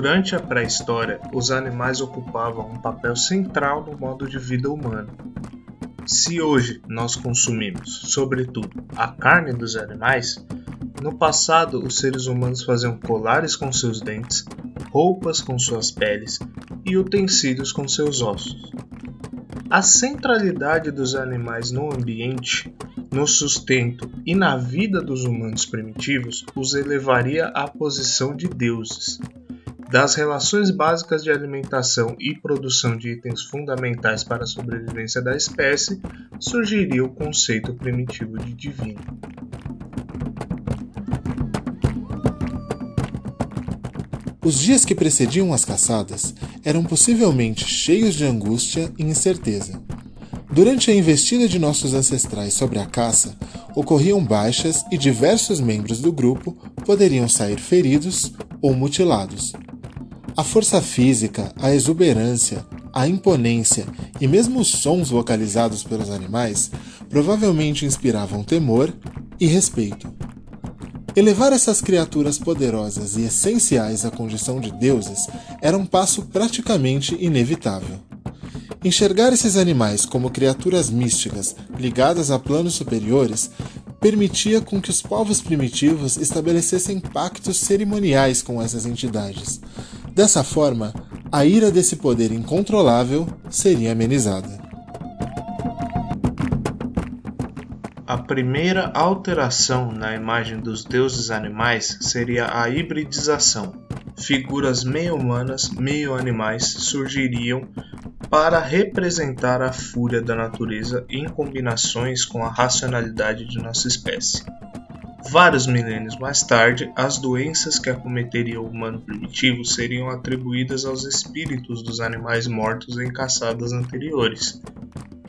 Durante a pré-história, os animais ocupavam um papel central no modo de vida humano. Se hoje nós consumimos, sobretudo, a carne dos animais, no passado os seres humanos faziam colares com seus dentes, roupas com suas peles e utensílios com seus ossos. A centralidade dos animais no ambiente, no sustento e na vida dos humanos primitivos os elevaria à posição de deuses. Das relações básicas de alimentação e produção de itens fundamentais para a sobrevivência da espécie, surgiria o conceito primitivo de divino. Os dias que precediam as caçadas eram possivelmente cheios de angústia e incerteza. Durante a investida de nossos ancestrais sobre a caça, ocorriam baixas e diversos membros do grupo poderiam sair feridos ou mutilados. A força física, a exuberância, a imponência e mesmo os sons vocalizados pelos animais provavelmente inspiravam temor e respeito. Elevar essas criaturas poderosas e essenciais à condição de deuses era um passo praticamente inevitável. Enxergar esses animais como criaturas místicas ligadas a planos superiores permitia com que os povos primitivos estabelecessem pactos cerimoniais com essas entidades. Dessa forma, a ira desse poder incontrolável seria amenizada. A primeira alteração na imagem dos deuses animais seria a hibridização. Figuras meio humanas, meio animais surgiriam para representar a fúria da natureza em combinações com a racionalidade de nossa espécie. Vários milênios mais tarde, as doenças que acometeriam o humano primitivo seriam atribuídas aos espíritos dos animais mortos em caçadas anteriores,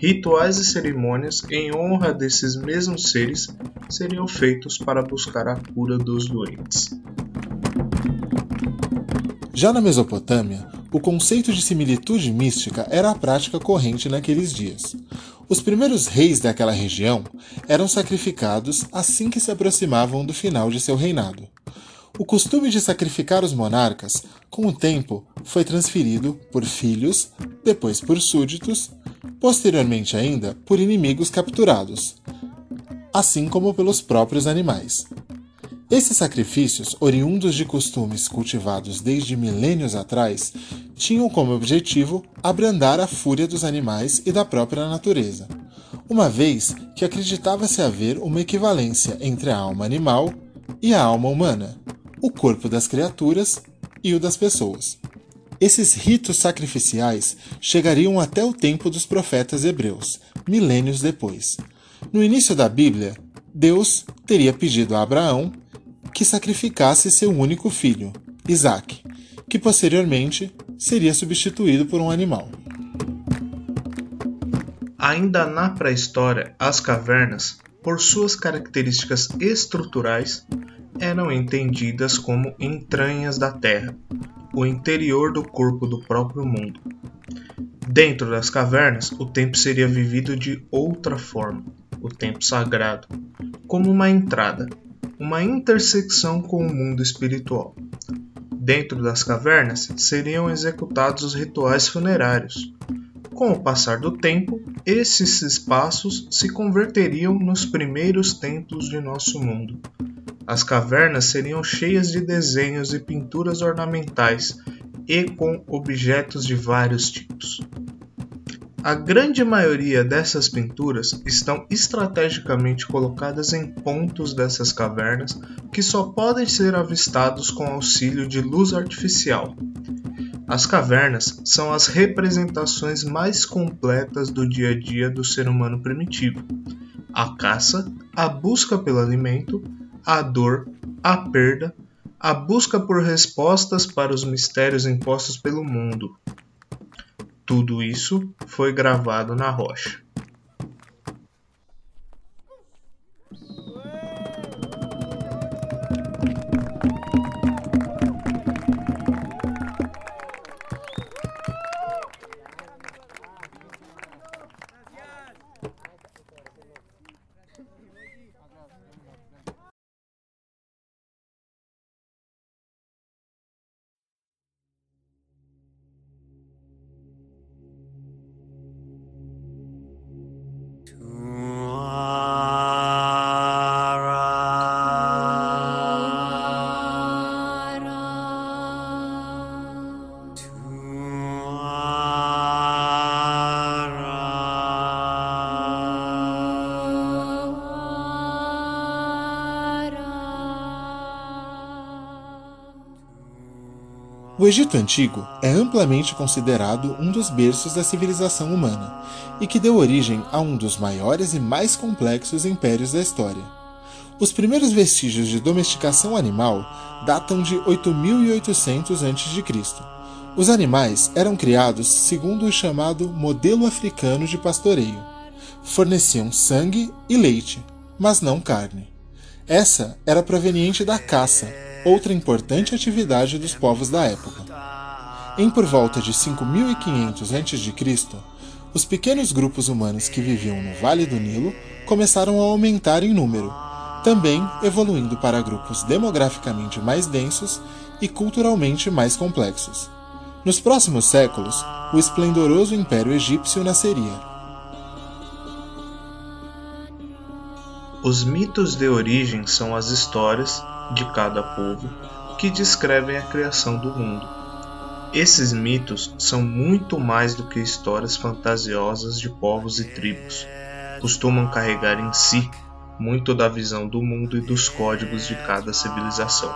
Rituais e cerimônias em honra desses mesmos seres seriam feitos para buscar a cura dos doentes. Já na Mesopotâmia, o conceito de similitude mística era a prática corrente naqueles dias. Os primeiros reis daquela região eram sacrificados assim que se aproximavam do final de seu reinado. O costume de sacrificar os monarcas, com o tempo, foi transferido por filhos, depois por súditos posteriormente ainda por inimigos capturados, assim como pelos próprios animais. Esses sacrifícios, oriundos de costumes cultivados desde milênios atrás, tinham como objetivo abrandar a fúria dos animais e da própria natureza, uma vez que acreditava-se haver uma equivalência entre a alma animal e a alma humana, o corpo das criaturas e o das pessoas. Esses ritos sacrificiais chegariam até o tempo dos profetas hebreus, milênios depois. No início da Bíblia, Deus teria pedido a Abraão que sacrificasse seu único filho, Isaac, que posteriormente seria substituído por um animal. Ainda na pré-história, as cavernas, por suas características estruturais, eram entendidas como entranhas da Terra, o interior do corpo do próprio mundo. Dentro das cavernas, o tempo seria vivido de outra forma, o tempo sagrado, como uma entrada, uma intersecção com o mundo espiritual. Dentro das cavernas seriam executados os rituais funerários. Com o passar do tempo, esses espaços se converteriam nos primeiros templos de nosso mundo, as cavernas seriam cheias de desenhos e pinturas ornamentais e com objetos de vários tipos. A grande maioria dessas pinturas estão estrategicamente colocadas em pontos dessas cavernas que só podem ser avistados com auxílio de luz artificial. As cavernas são as representações mais completas do dia a dia do ser humano primitivo. A caça, a busca pelo alimento, a dor, a perda, a busca por respostas para os mistérios impostos pelo mundo. Tudo isso foi gravado na rocha. O Egito Antigo é amplamente considerado um dos berços da civilização humana e que deu origem a um dos maiores e mais complexos impérios da história. Os primeiros vestígios de domesticação animal datam de 8800 a.C. Os animais eram criados segundo o chamado modelo africano de pastoreio. Forneciam sangue e leite, mas não carne. Essa era proveniente da caça, outra importante atividade dos povos da época. Em por volta de 5500 a.C., os pequenos grupos humanos que viviam no Vale do Nilo começaram a aumentar em número, também evoluindo para grupos demograficamente mais densos e culturalmente mais complexos. Nos próximos séculos, o esplendoroso Império Egípcio nasceria. Os mitos de origem são as histórias de cada povo que descrevem a criação do mundo. Esses mitos são muito mais do que histórias fantasiosas de povos e tribos. Costumam carregar em si muito da visão do mundo e dos códigos de cada civilização.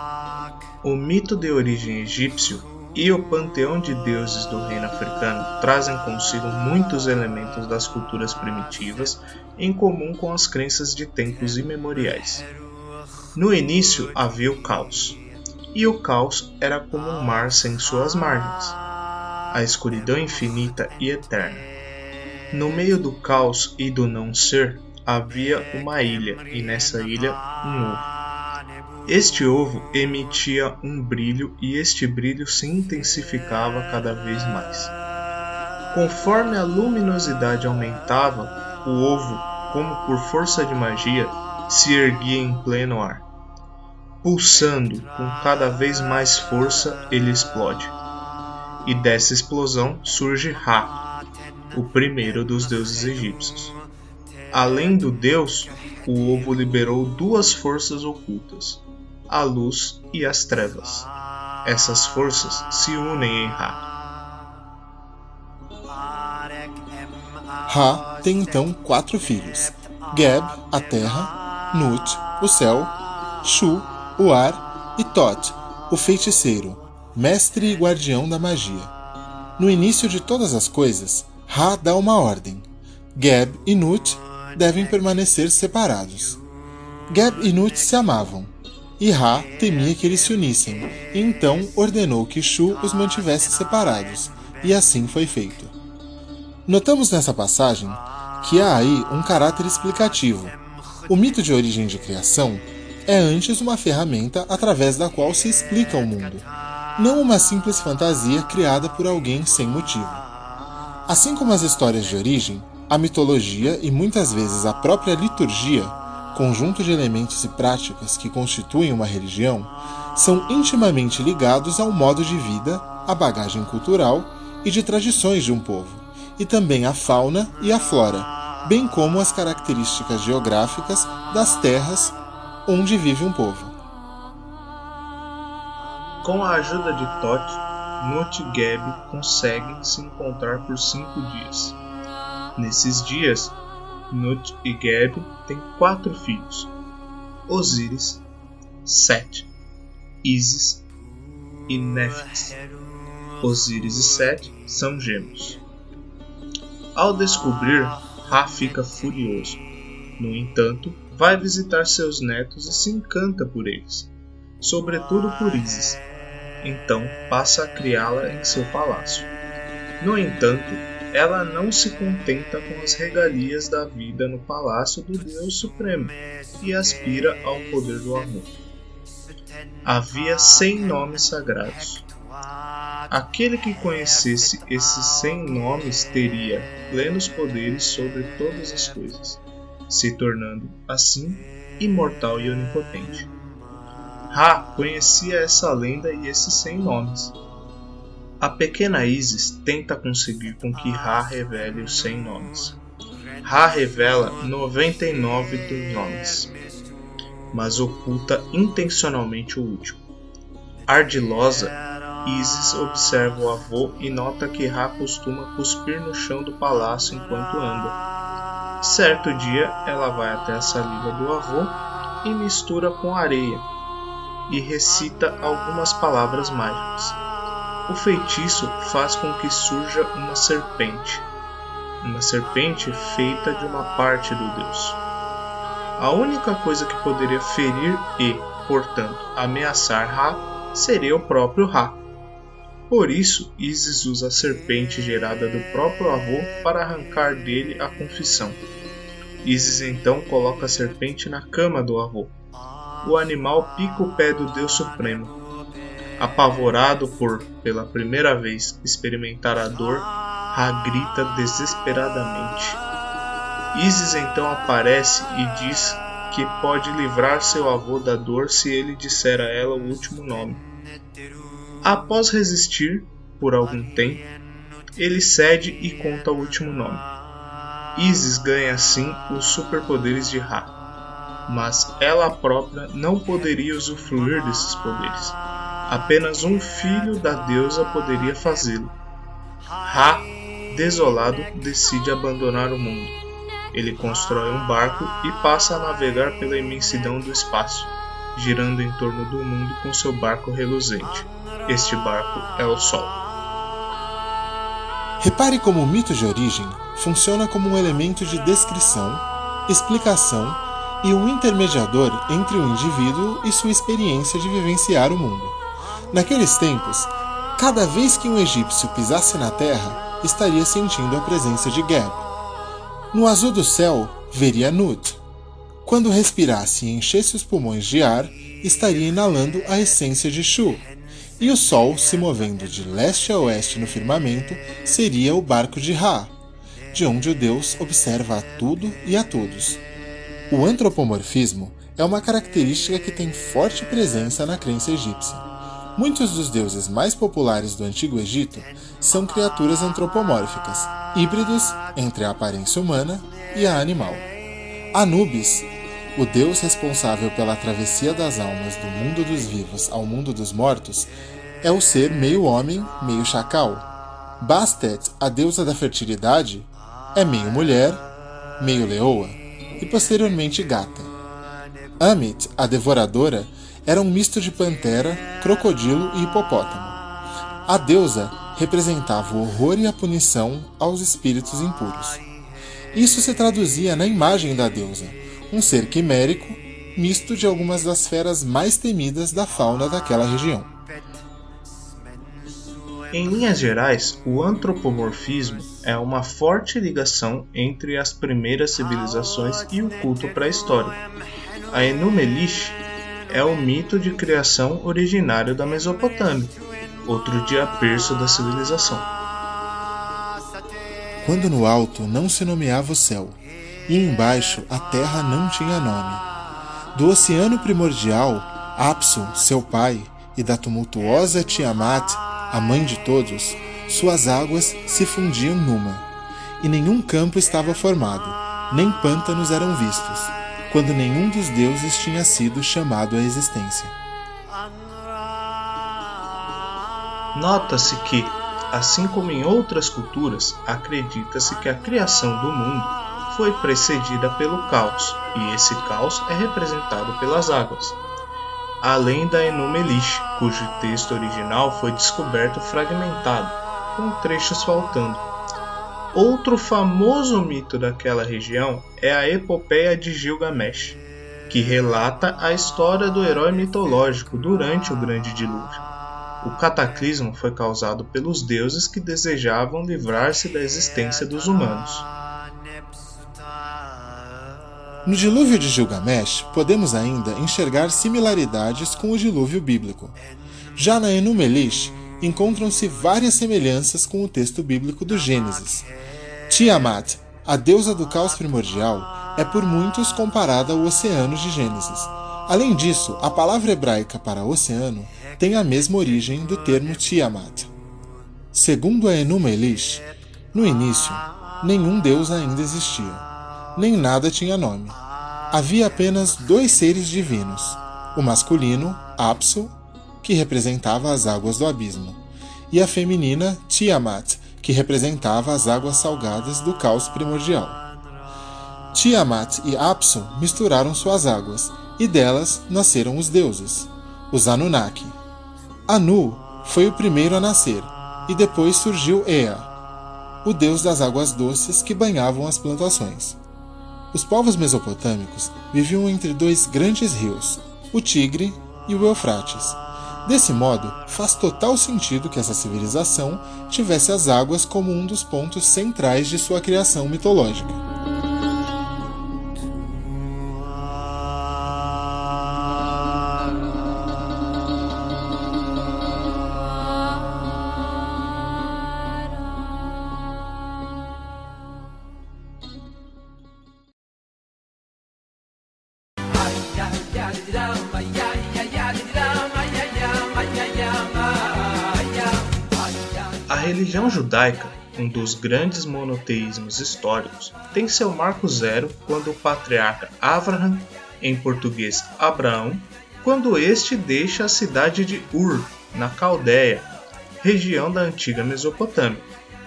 O mito de origem egípcio e o panteão de deuses do reino africano trazem consigo muitos elementos das culturas primitivas em comum com as crenças de tempos imemoriais. No início havia o caos, e o caos era como um mar sem suas margens, a escuridão infinita e eterna. No meio do caos e do não ser havia uma ilha, e nessa ilha um ovo. Este ovo emitia um brilho e este brilho se intensificava cada vez mais. Conforme a luminosidade aumentava, o ovo, como por força de magia, se erguia em pleno ar Pulsando com cada vez mais força, ele explode. E dessa explosão surge Ra, o primeiro dos deuses egípcios. Além do deus, o ovo liberou duas forças ocultas, a luz e as trevas. Essas forças se unem em Ra. Ra tem então quatro filhos: Geb, a terra, Nut, o céu, Shu, o ar e Thoth, o feiticeiro, mestre e guardião da magia. No início de todas as coisas, Ra dá uma ordem. Geb e Nut devem permanecer separados. Geb e Nut se amavam, e Ra temia que eles se unissem, e então ordenou que Shu os mantivesse separados, e assim foi feito. Notamos nessa passagem que há aí um caráter explicativo. O mito de origem de criação é antes uma ferramenta através da qual se explica o mundo, não uma simples fantasia criada por alguém sem motivo. Assim como as histórias de origem, a mitologia e muitas vezes a própria liturgia, conjunto de elementos e práticas que constituem uma religião, são intimamente ligados ao modo de vida, à bagagem cultural e de tradições de um povo, e também à fauna e à flora, bem como as características geográficas das terras onde vive um povo. Com a ajuda de Tote, Nut e Geb conseguem se encontrar por cinco dias. Nesses dias, Nut e Geb têm quatro filhos: Osíris, Set, Isis e Néfis. Osíris e Set são gêmeos. Ao descobrir, Ra fica furioso. No entanto, vai visitar seus netos e se encanta por eles, sobretudo por Isis. Então passa a criá-la em seu palácio. No entanto, ela não se contenta com as regalias da vida no palácio do Deus Supremo e aspira ao poder do amor. Havia cem nomes sagrados. Aquele que conhecesse esses cem nomes teria plenos poderes sobre todas as coisas se tornando, assim, imortal e onipotente. Ra conhecia essa lenda e esses cem nomes. A pequena Isis tenta conseguir com que Ra revele os cem nomes. Ra revela 99 dos nomes, mas oculta intencionalmente o último. Ardilosa, Isis observa o avô e nota que Ra costuma cuspir no chão do palácio enquanto anda Certo dia, ela vai até a saliva do avô e mistura com areia e recita algumas palavras mágicas. O feitiço faz com que surja uma serpente, uma serpente feita de uma parte do deus. A única coisa que poderia ferir e, portanto, ameaçar Ra seria o próprio Ra. Por isso, Isis usa a serpente gerada do próprio avô para arrancar dele a confissão. Isis então coloca a serpente na cama do avô. O animal pica o pé do Deus Supremo, Apavorado por, pela primeira vez, experimentar a dor, Ra grita desesperadamente. Isis então aparece e diz que pode livrar seu avô da dor se ele disser a ela o último nome. Após resistir por algum tempo, ele cede e conta o último nome. Isis ganha assim os superpoderes de Ra, mas ela própria não poderia usufruir desses poderes. Apenas um filho da deusa poderia fazê-lo. Ra, desolado, decide abandonar o mundo. Ele constrói um barco e passa a navegar pela imensidão do espaço, girando em torno do mundo com seu barco reluzente. Este barco é o Sol. Repare como o mito de origem funciona como um elemento de descrição, explicação e um intermediador entre o indivíduo e sua experiência de vivenciar o mundo. Naqueles tempos, cada vez que um egípcio pisasse na terra, estaria sentindo a presença de Geb. No azul do céu, veria Nut. Quando respirasse e enchesse os pulmões de ar, estaria inalando a essência de Shu. E o sol, se movendo de leste a oeste no firmamento, seria o barco de Ra, de onde o Deus observa a tudo e a todos. O antropomorfismo é uma característica que tem forte presença na crença egípcia. Muitos dos deuses mais populares do Antigo Egito são criaturas antropomórficas, híbridos entre a aparência humana e a animal. Anubis, o deus responsável pela travessia das almas do mundo dos vivos ao mundo dos mortos, é o ser meio homem, meio chacal. Bastet, a deusa da fertilidade, é meio mulher, meio leoa e posteriormente gata. Amit, a devoradora, era um misto de pantera, crocodilo e hipopótamo. A deusa representava o horror e a punição aos espíritos impuros. Isso se traduzia na imagem da deusa, um ser quimérico, misto de algumas das feras mais temidas da fauna daquela região. Em linhas gerais, o antropomorfismo é uma forte ligação entre as primeiras civilizações e o culto pré-histórico. A Enumelish é o mito de criação originário da Mesopotâmia, outro dia perso da civilização. Quando no alto não se nomeava o céu, e embaixo a terra não tinha nome. Do oceano primordial, Apsu, seu pai, e da tumultuosa Tiamat, a mãe de todos, suas águas se fundiam numa, e nenhum campo estava formado, nem pântanos eram vistos, quando nenhum dos deuses tinha sido chamado à existência. Nota-se que, assim como em outras culturas, acredita-se que a criação do mundo foi precedida pelo caos, e esse caos é representado pelas águas. Além da Enumelish, cujo texto original foi descoberto fragmentado, com trechos faltando, Outro famoso mito daquela região é a Epopeia de Gilgamesh, que relata a história do herói mitológico durante o Grande Dilúvio. O cataclismo foi causado pelos deuses que desejavam livrar-se da existência dos humanos. No dilúvio de Gilgamesh, podemos ainda enxergar similaridades com o dilúvio bíblico. Já na Enumelish, encontram-se várias semelhanças com o texto bíblico do Gênesis, Tiamat, a deusa do caos primordial, é por muitos comparada ao oceano de Gênesis. Além disso, a palavra hebraica para oceano tem a mesma origem do termo Tiamat. Segundo a Enuma Elish, no início, nenhum deus ainda existia, nem nada tinha nome. Havia apenas dois seres divinos, o masculino, Apsu, que representava as águas do abismo, e a feminina, Tiamat, que representava as águas salgadas do caos primordial. Tiamat e Apsu misturaram suas águas, e delas nasceram os deuses, os Anunnaki. Anu foi o primeiro a nascer, e depois surgiu Ea, o deus das águas doces que banhavam as plantações. Os povos mesopotâmicos viviam entre dois grandes rios, o Tigre e o Eufrates. Desse modo, faz total sentido que essa civilização tivesse as águas como um dos pontos centrais de sua criação mitológica. Religião judaica, um dos grandes monoteísmos históricos, tem seu marco zero quando o patriarca Abraham, em português Abraão, quando este deixa a cidade de Ur, na Caldeia, região da antiga Mesopotâmia.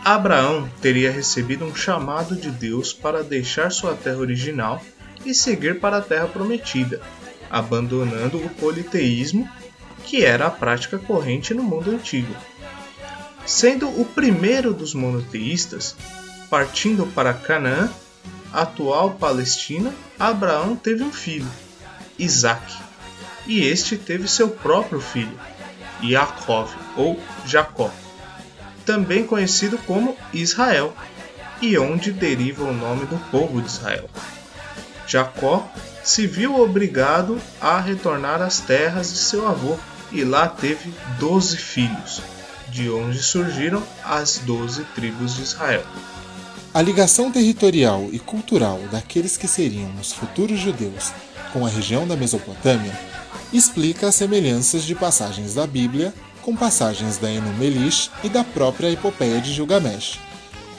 Abraão teria recebido um chamado de Deus para deixar sua terra original e seguir para a terra prometida, abandonando o politeísmo, que era a prática corrente no mundo antigo. Sendo o primeiro dos monoteístas, partindo para Canaã, atual Palestina, Abraão teve um filho, Isaac, e este teve seu próprio filho, Yaakov ou Jacó, também conhecido como Israel, e onde deriva o nome do povo de Israel. Jacó se viu obrigado a retornar às terras de seu avô e lá teve doze filhos de onde surgiram as doze tribos de Israel. A ligação territorial e cultural daqueles que seriam os futuros judeus com a região da Mesopotâmia explica as semelhanças de passagens da Bíblia com passagens da Enumelish e da própria epopeia de Gilgamesh.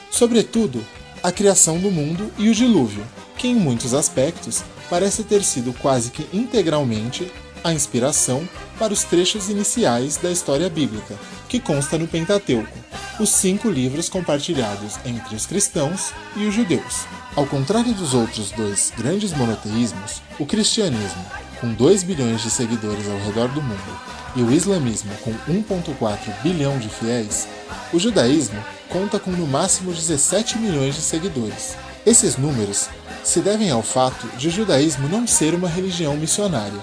Sobretudo, a criação do mundo e o dilúvio, que em muitos aspectos parece ter sido quase que integralmente a inspiração para os trechos iniciais da história bíblica, que consta no Pentateuco, os cinco livros compartilhados entre os cristãos e os judeus. Ao contrário dos outros dois grandes monoteísmos, o cristianismo, com 2 bilhões de seguidores ao redor do mundo, e o islamismo, com 1,4 bilhão de fiéis, o judaísmo conta com no máximo 17 milhões de seguidores. Esses números se devem ao fato de o judaísmo não ser uma religião missionária,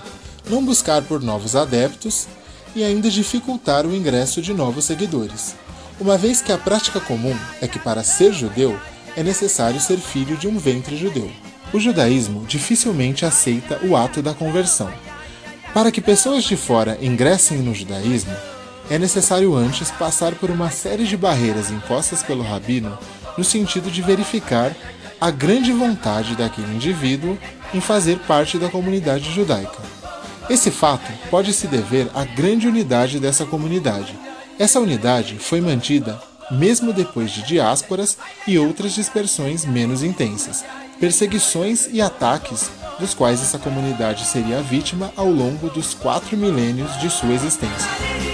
não buscar por novos adeptos e ainda dificultar o ingresso de novos seguidores, uma vez que a prática comum é que para ser judeu é necessário ser filho de um ventre judeu. O judaísmo dificilmente aceita o ato da conversão. Para que pessoas de fora ingressem no judaísmo, é necessário antes passar por uma série de barreiras impostas pelo rabino no sentido de verificar a grande vontade daquele indivíduo em fazer parte da comunidade judaica. Esse fato pode se dever à grande unidade dessa comunidade. Essa unidade foi mantida mesmo depois de diásporas e outras dispersões menos intensas, perseguições e ataques dos quais essa comunidade seria vítima ao longo dos quatro milênios de sua existência.